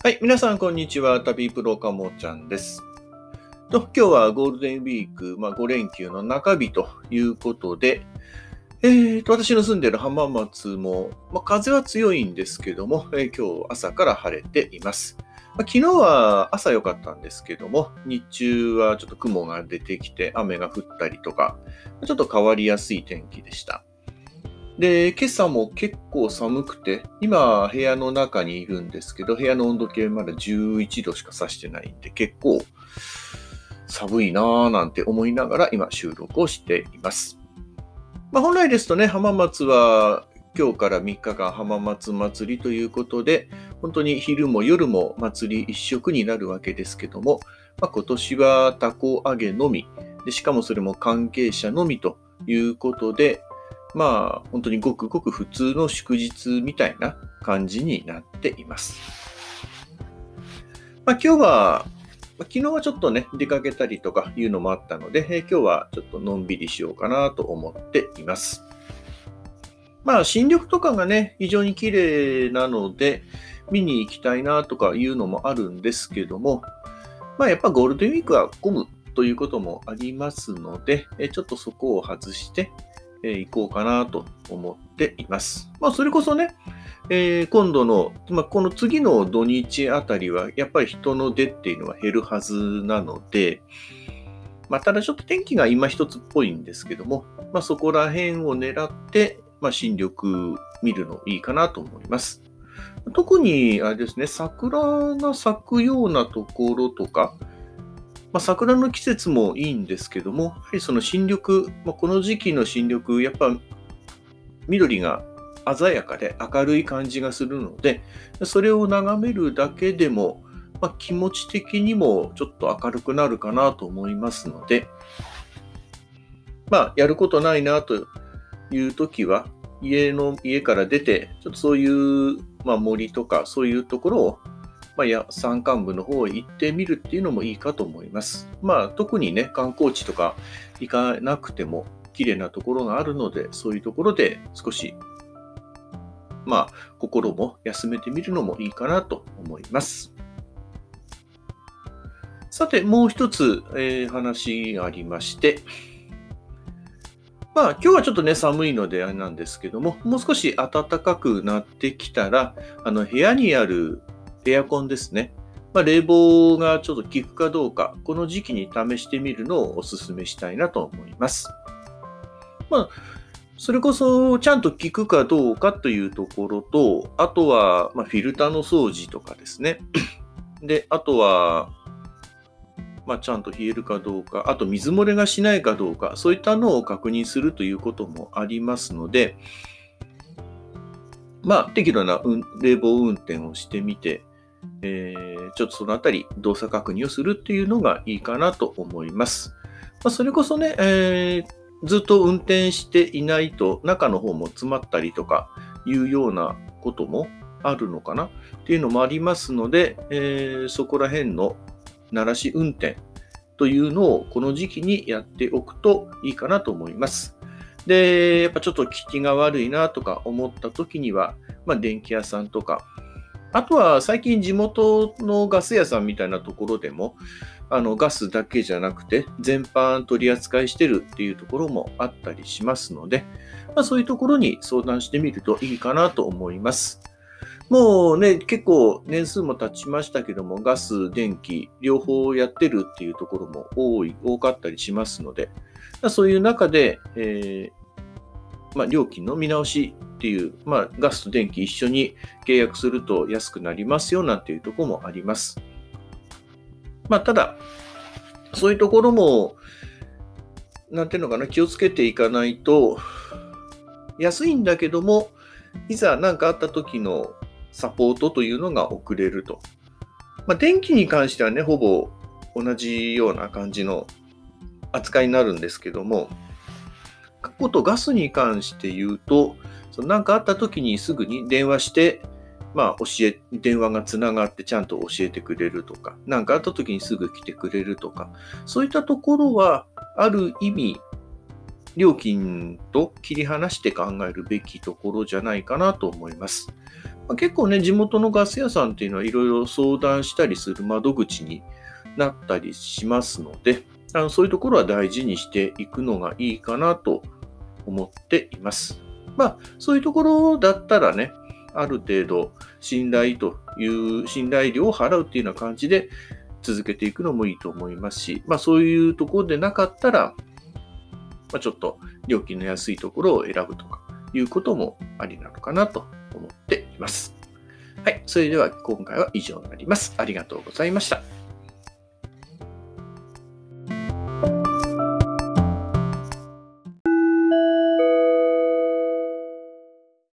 はい、皆さん、こんにちは。旅プロかもちゃんです。今日はゴールデンウィーク、まあ、5連休の中日ということで、えー、と私の住んでいる浜松も、まあ、風は強いんですけども、えー今日朝から晴れています。まあ、昨日は朝良かったんですけども、日中はちょっと雲が出てきて雨が降ったりとか、ちょっと変わりやすい天気でした。で、今朝も結構寒くて、今部屋の中にいるんですけど、部屋の温度計まだ11度しか指してないんで、結構寒いなぁなんて思いながら今収録をしています。まあ、本来ですとね、浜松は今日から3日間浜松祭りということで、本当に昼も夜も祭り一色になるわけですけども、まあ、今年はタコ揚げのみで、しかもそれも関係者のみということで、まあ本当にごくごく普通の祝日みたいな感じになっています。まあ、今日は、昨日はちょっとね、出かけたりとかいうのもあったので、え今日はちょっとのんびりしようかなと思っています。まあ新緑とかがね、非常に綺麗なので、見に行きたいなとかいうのもあるんですけども、まあやっぱゴールデンウィークは混むということもありますので、えちょっとそこを外して、えー行こうかなと思っています。まあそれこそね、えー今度の、まあ、この次の土日あたりは、やっぱり人の出っていうのは減るはずなので、まあ、ただちょっと天気が今一つっぽいんですけども、まあ、そこら辺を狙って、まあ、新緑見るのいいかなと思います。特に、あれですね、桜が咲くようなところとか、まあ、桜の季節もいいんですけども、やはりその新緑、まあ、この時期の新緑、やっぱ緑が鮮やかで明るい感じがするので、それを眺めるだけでも、まあ、気持ち的にもちょっと明るくなるかなと思いますので、まあ、やることないなという時は、家の、家から出て、ちょっとそういう、まあ、森とかそういうところを、まあ、や山間部の方へ行ってみるっていうのもいいかと思います。まあ、特にね、観光地とか行かなくても、綺麗なところがあるので、そういうところで少しまあ、心も休めてみるのもいいかなと思います。さて、もう一つ、えー話がありまして、まあ、今日はちょっとね、寒いのであれなんですけども、もう少し暖かくなってきたら、あの、部屋にあるエアコンですね。まあ、冷房がちょっと効くかどうか、この時期に試してみるのをお勧めしたいなと思います。まあ、それこそちゃんと効くかどうかというところと、あとは、ま、フィルターの掃除とかですね。で、あとは、まあ、ちゃんと冷えるかどうか、あと水漏れがしないかどうか、そういったのを確認するということもありますので、まあ、適度な冷房運転をしてみて、えーちょっとそのあたり動作確認をするっていうのがいいかなと思います。まあ、それこそね、えーずっと運転していないと中の方も詰まったりとかいうようなこともあるのかなっていうのもありますので、えーそこら辺の鳴らし運転というのをこの時期にやっておくといいかなと思います。で、やっぱちょっと効きが悪いなとか思った時には、まあ、電気屋さんとか、あとは最近地元のガス屋さんみたいなところでも、あのガスだけじゃなくて全般取り扱いしてるっていうところもあったりしますので、まあ、そういうところに相談してみるといいかなと思います。もうね、結構年数も経ちましたけども、ガス、電気、両方やってるっていうところも多い、多かったりしますので、そういう中で、えーまあ、料金の見直しっていう、まあ、ガスと電気一緒に契約すると安くなりますよなんていうとこもあります。まあ、ただ、そういうところも、なんていうのかな、気をつけていかないと、安いんだけども、いざ何かあった時のサポートというのが遅れると。まあ、電気に関してはね、ほぼ同じような感じの扱いになるんですけども、ことガスに関して言うと、その何かあった時にすぐに電話して、まあ、教え、電話がつながってちゃんと教えてくれるとか、何かあった時にすぐ来てくれるとか、そういったところは、ある意味、料金と切り離して考えるべきところじゃないかなと思います。まあ、結構ね、地元のガス屋さんっていうのはいろいろ相談したりする窓口になったりしますので、あのそういうところは大事にしていくのがいいかなと思っています。まあ、そういうところだったらね、ある程度信頼という信頼料を払うっていうような感じで続けていくのもいいと思いますし、まあそういうところでなかったら、まあ、ちょっと料金の安いところを選ぶとかいうこともありなのかなと思っています。はい。それでは今回は以上になります。ありがとうございました。